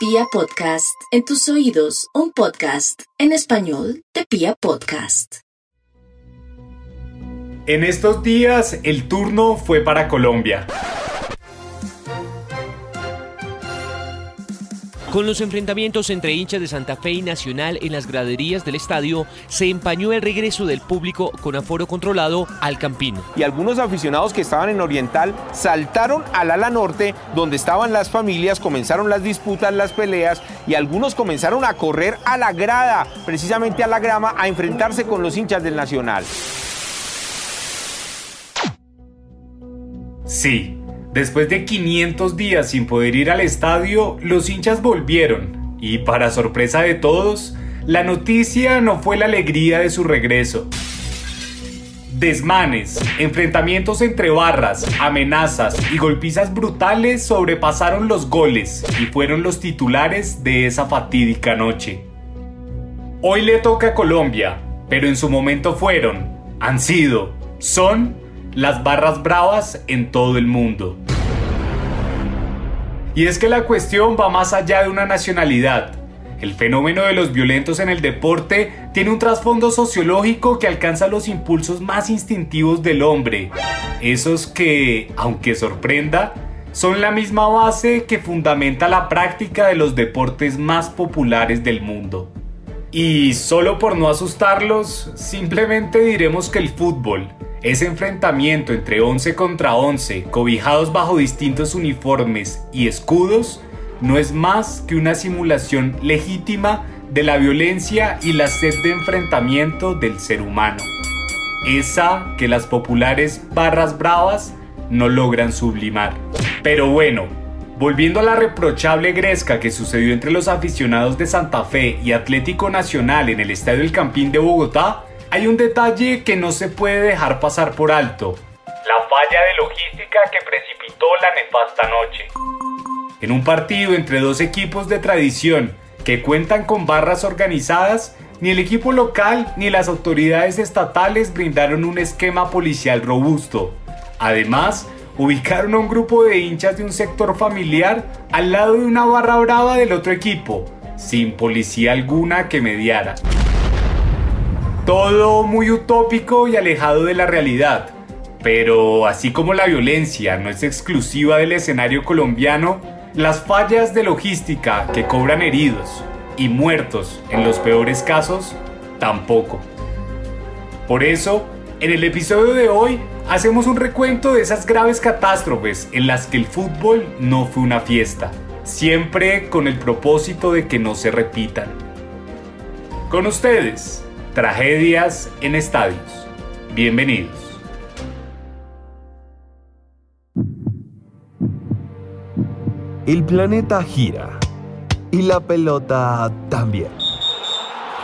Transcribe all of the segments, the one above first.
Pia Podcast, en tus oídos, un podcast en español de Pia Podcast. En estos días el turno fue para Colombia. Con los enfrentamientos entre hinchas de Santa Fe y Nacional en las graderías del estadio, se empañó el regreso del público con aforo controlado al Campín. Y algunos aficionados que estaban en Oriental saltaron al ala norte, donde estaban las familias, comenzaron las disputas, las peleas, y algunos comenzaron a correr a la grada, precisamente a la grama, a enfrentarse con los hinchas del Nacional. Sí, Después de 500 días sin poder ir al estadio, los hinchas volvieron y para sorpresa de todos, la noticia no fue la alegría de su regreso. Desmanes, enfrentamientos entre barras, amenazas y golpizas brutales sobrepasaron los goles y fueron los titulares de esa fatídica noche. Hoy le toca a Colombia, pero en su momento fueron, han sido, son las barras bravas en todo el mundo. Y es que la cuestión va más allá de una nacionalidad. El fenómeno de los violentos en el deporte tiene un trasfondo sociológico que alcanza los impulsos más instintivos del hombre. Esos que, aunque sorprenda, son la misma base que fundamenta la práctica de los deportes más populares del mundo. Y solo por no asustarlos, simplemente diremos que el fútbol, ese enfrentamiento entre 11 contra 11, cobijados bajo distintos uniformes y escudos, no es más que una simulación legítima de la violencia y la sed de enfrentamiento del ser humano. Esa que las populares barras bravas no logran sublimar. Pero bueno, volviendo a la reprochable gresca que sucedió entre los aficionados de Santa Fe y Atlético Nacional en el Estadio El Campín de Bogotá, hay un detalle que no se puede dejar pasar por alto. La falla de logística que precipitó la nefasta noche. En un partido entre dos equipos de tradición que cuentan con barras organizadas, ni el equipo local ni las autoridades estatales brindaron un esquema policial robusto. Además, ubicaron a un grupo de hinchas de un sector familiar al lado de una barra brava del otro equipo, sin policía alguna que mediara. Todo muy utópico y alejado de la realidad. Pero así como la violencia no es exclusiva del escenario colombiano, las fallas de logística que cobran heridos y muertos en los peores casos, tampoco. Por eso, en el episodio de hoy hacemos un recuento de esas graves catástrofes en las que el fútbol no fue una fiesta, siempre con el propósito de que no se repitan. Con ustedes, Tragedias en estadios. Bienvenidos. El planeta gira y la pelota también.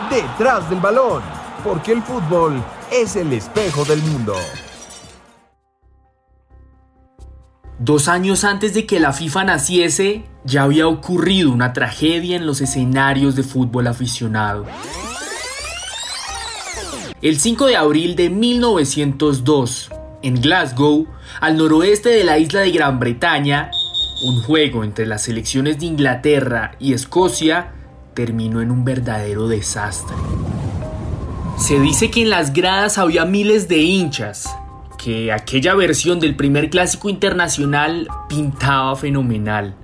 Detrás del balón, porque el fútbol es el espejo del mundo. Dos años antes de que la FIFA naciese, ya había ocurrido una tragedia en los escenarios de fútbol aficionado. El 5 de abril de 1902, en Glasgow, al noroeste de la isla de Gran Bretaña, un juego entre las selecciones de Inglaterra y Escocia terminó en un verdadero desastre. Se dice que en las gradas había miles de hinchas, que aquella versión del primer clásico internacional pintaba fenomenal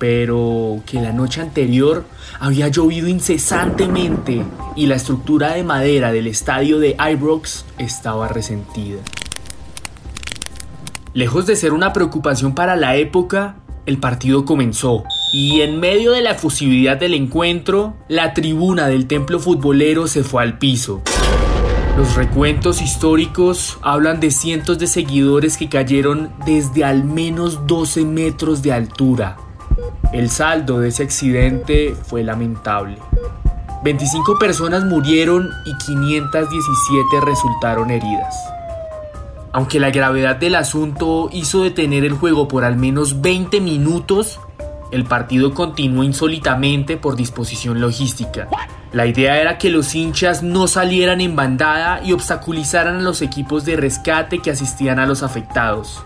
pero que la noche anterior había llovido incesantemente y la estructura de madera del estadio de Ibrox estaba resentida. Lejos de ser una preocupación para la época, el partido comenzó y en medio de la efusividad del encuentro, la tribuna del templo futbolero se fue al piso. Los recuentos históricos hablan de cientos de seguidores que cayeron desde al menos 12 metros de altura el saldo de ese accidente fue lamentable. 25 personas murieron y 517 resultaron heridas. Aunque la gravedad del asunto hizo detener el juego por al menos 20 minutos, el partido continuó insólitamente por disposición logística. La idea era que los hinchas no salieran en bandada y obstaculizaran a los equipos de rescate que asistían a los afectados.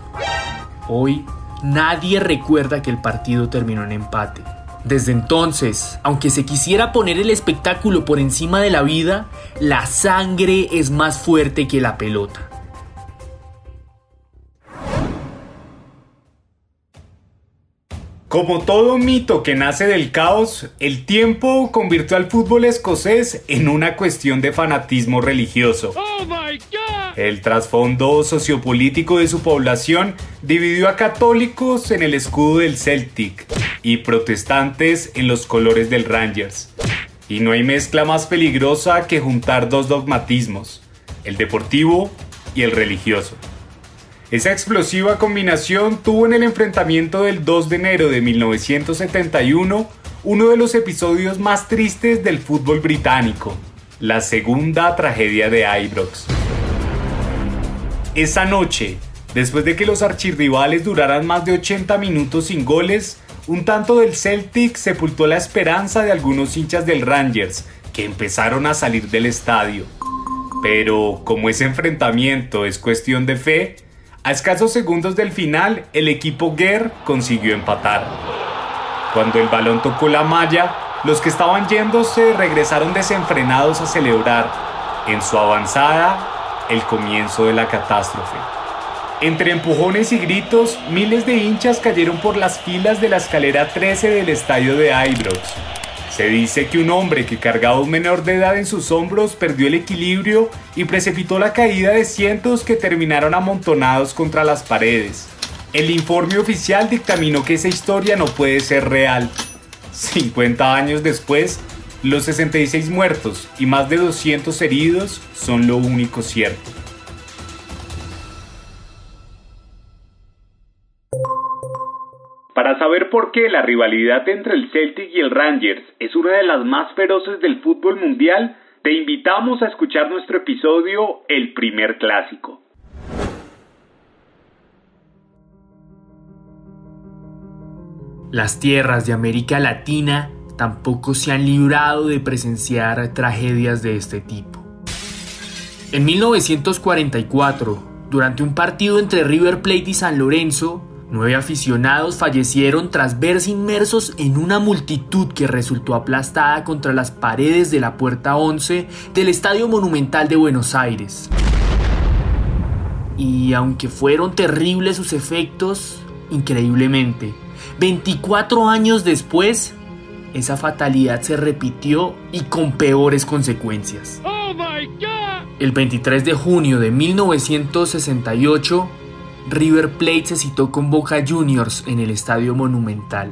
Hoy, Nadie recuerda que el partido terminó en empate. Desde entonces, aunque se quisiera poner el espectáculo por encima de la vida, la sangre es más fuerte que la pelota. Como todo mito que nace del caos, el tiempo convirtió al fútbol escocés en una cuestión de fanatismo religioso. El trasfondo sociopolítico de su población dividió a católicos en el escudo del Celtic y protestantes en los colores del Rangers. Y no hay mezcla más peligrosa que juntar dos dogmatismos, el deportivo y el religioso. Esa explosiva combinación tuvo en el enfrentamiento del 2 de enero de 1971 uno de los episodios más tristes del fútbol británico, la segunda tragedia de Ibrox. Esa noche, después de que los archirrivales duraran más de 80 minutos sin goles, un tanto del Celtic sepultó la esperanza de algunos hinchas del Rangers, que empezaron a salir del estadio. Pero como ese enfrentamiento es cuestión de fe, a escasos segundos del final, el equipo Guerr consiguió empatar. Cuando el balón tocó la malla, los que estaban yéndose regresaron desenfrenados a celebrar, en su avanzada, el comienzo de la catástrofe. Entre empujones y gritos, miles de hinchas cayeron por las filas de la escalera 13 del estadio de Ibrox, se dice que un hombre que cargaba un menor de edad en sus hombros perdió el equilibrio y precipitó la caída de cientos que terminaron amontonados contra las paredes. El informe oficial dictaminó que esa historia no puede ser real. 50 años después, los 66 muertos y más de 200 heridos son lo único cierto. Saber por qué la rivalidad entre el Celtic y el Rangers es una de las más feroces del fútbol mundial, te invitamos a escuchar nuestro episodio El primer clásico. Las tierras de América Latina tampoco se han librado de presenciar tragedias de este tipo. En 1944, durante un partido entre River Plate y San Lorenzo, Nueve aficionados fallecieron tras verse inmersos en una multitud que resultó aplastada contra las paredes de la Puerta 11 del Estadio Monumental de Buenos Aires. Y aunque fueron terribles sus efectos, increíblemente, 24 años después, esa fatalidad se repitió y con peores consecuencias. El 23 de junio de 1968, River Plate se citó con Boca Juniors en el Estadio Monumental.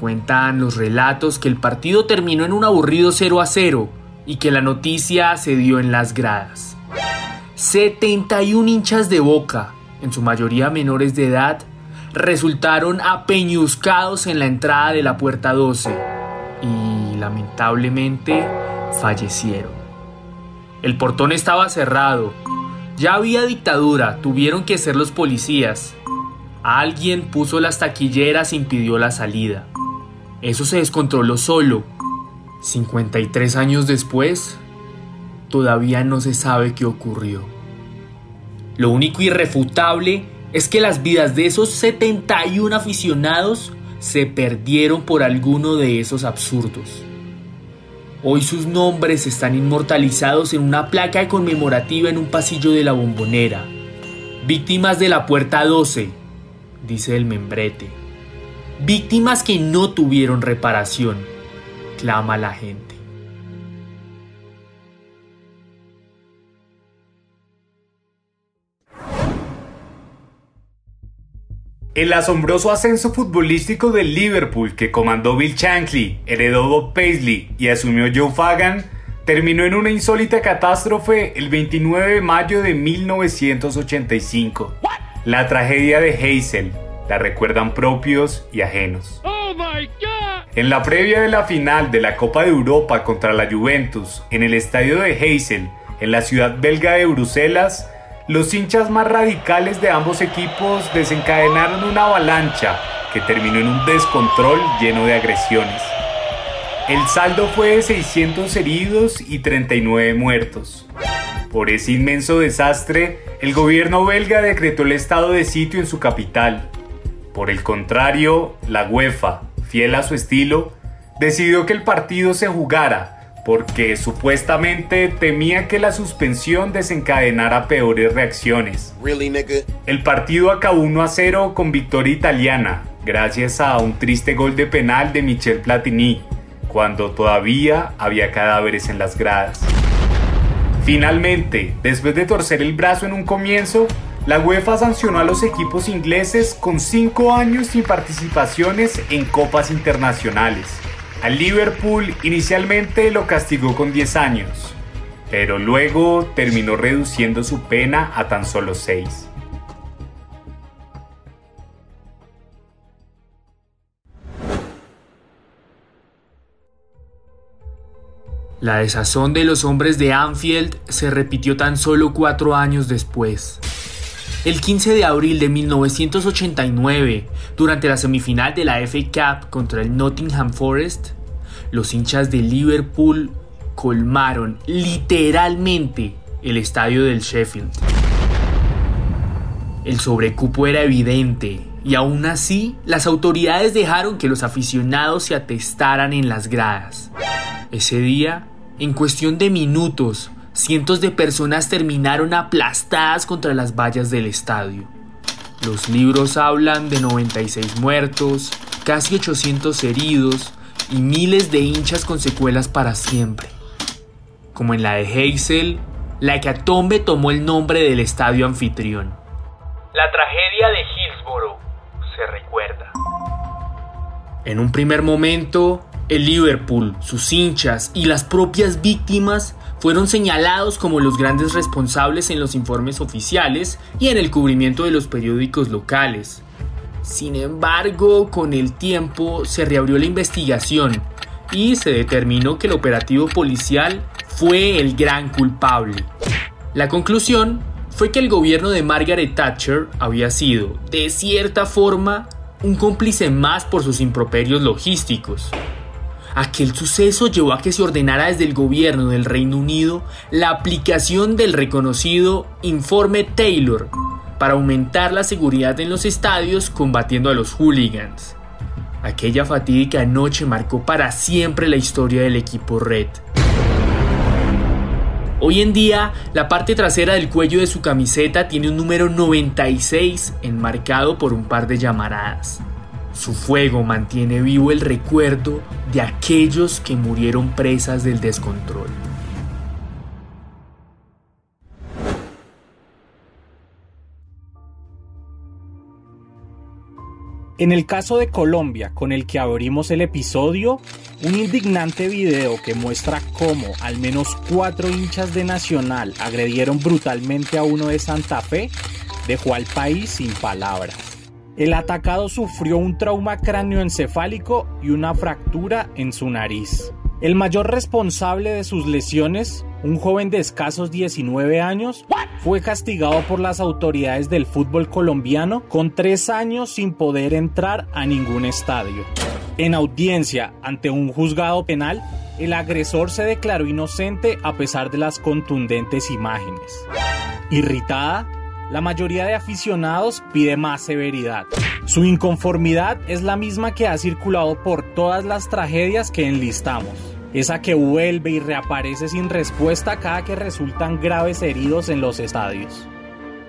Cuentan los relatos que el partido terminó en un aburrido 0 a 0 y que la noticia se dio en las gradas. 71 hinchas de Boca, en su mayoría menores de edad, resultaron apeñuscados en la entrada de la puerta 12 y lamentablemente fallecieron. El portón estaba cerrado ya había dictadura, tuvieron que ser los policías. Alguien puso las taquilleras e impidió la salida. Eso se descontroló solo. 53 años después, todavía no se sabe qué ocurrió. Lo único irrefutable es que las vidas de esos 71 aficionados se perdieron por alguno de esos absurdos. Hoy sus nombres están inmortalizados en una placa conmemorativa en un pasillo de la bombonera. Víctimas de la puerta 12, dice el membrete. Víctimas que no tuvieron reparación, clama la gente. El asombroso ascenso futbolístico del Liverpool que comandó Bill Shankly, heredó Bob Paisley y asumió Joe Fagan terminó en una insólita catástrofe el 29 de mayo de 1985. La tragedia de Hazel la recuerdan propios y ajenos. Oh en la previa de la final de la Copa de Europa contra la Juventus en el estadio de Hazel, en la ciudad belga de Bruselas, los hinchas más radicales de ambos equipos desencadenaron una avalancha que terminó en un descontrol lleno de agresiones. El saldo fue de 600 heridos y 39 muertos. Por ese inmenso desastre, el gobierno belga decretó el estado de sitio en su capital. Por el contrario, la UEFA, fiel a su estilo, decidió que el partido se jugara porque supuestamente temía que la suspensión desencadenara peores reacciones. El partido acabó 1 a 0 con victoria italiana, gracias a un triste gol de penal de Michel Platini, cuando todavía había cadáveres en las gradas. Finalmente, después de torcer el brazo en un comienzo, la UEFA sancionó a los equipos ingleses con 5 años sin participaciones en copas internacionales. Al Liverpool inicialmente lo castigó con 10 años, pero luego terminó reduciendo su pena a tan solo 6. La desazón de los hombres de Anfield se repitió tan solo cuatro años después. El 15 de abril de 1989, durante la semifinal de la FA Cup contra el Nottingham Forest, los hinchas de Liverpool colmaron literalmente el estadio del Sheffield. El sobrecupo era evidente y aún así las autoridades dejaron que los aficionados se atestaran en las gradas. Ese día, en cuestión de minutos, cientos de personas terminaron aplastadas contra las vallas del estadio. Los libros hablan de 96 muertos, casi 800 heridos y miles de hinchas con secuelas para siempre. Como en la de Heysel, la hecatombe tomó el nombre del estadio anfitrión. La tragedia de Hillsborough se recuerda. En un primer momento, el Liverpool, sus hinchas y las propias víctimas fueron señalados como los grandes responsables en los informes oficiales y en el cubrimiento de los periódicos locales. Sin embargo, con el tiempo se reabrió la investigación y se determinó que el operativo policial fue el gran culpable. La conclusión fue que el gobierno de Margaret Thatcher había sido, de cierta forma, un cómplice más por sus improperios logísticos. Aquel suceso llevó a que se ordenara desde el gobierno del Reino Unido la aplicación del reconocido Informe Taylor para aumentar la seguridad en los estadios combatiendo a los hooligans. Aquella fatídica noche marcó para siempre la historia del equipo Red. Hoy en día, la parte trasera del cuello de su camiseta tiene un número 96 enmarcado por un par de llamaradas. Su fuego mantiene vivo el recuerdo de aquellos que murieron presas del descontrol. En el caso de Colombia, con el que abrimos el episodio, un indignante video que muestra cómo al menos cuatro hinchas de Nacional agredieron brutalmente a uno de Santa Fe dejó al país sin palabras. El atacado sufrió un trauma cráneoencefálico y una fractura en su nariz. El mayor responsable de sus lesiones, un joven de escasos 19 años, fue castigado por las autoridades del fútbol colombiano con tres años sin poder entrar a ningún estadio. En audiencia ante un juzgado penal, el agresor se declaró inocente a pesar de las contundentes imágenes. Irritada, la mayoría de aficionados pide más severidad. Su inconformidad es la misma que ha circulado por todas las tragedias que enlistamos. Esa que vuelve y reaparece sin respuesta cada que resultan graves heridos en los estadios.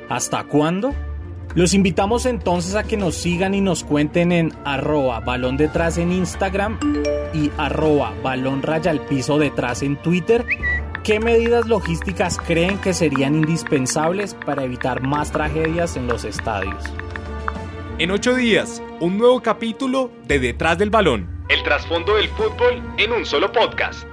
¿Hasta cuándo? Los invitamos entonces a que nos sigan y nos cuenten en arroba balón detrás en Instagram y arroba balón raya al piso detrás en Twitter ¿Qué medidas logísticas creen que serían indispensables para evitar más tragedias en los estadios? En ocho días, un nuevo capítulo de Detrás del Balón. El trasfondo del fútbol en un solo podcast.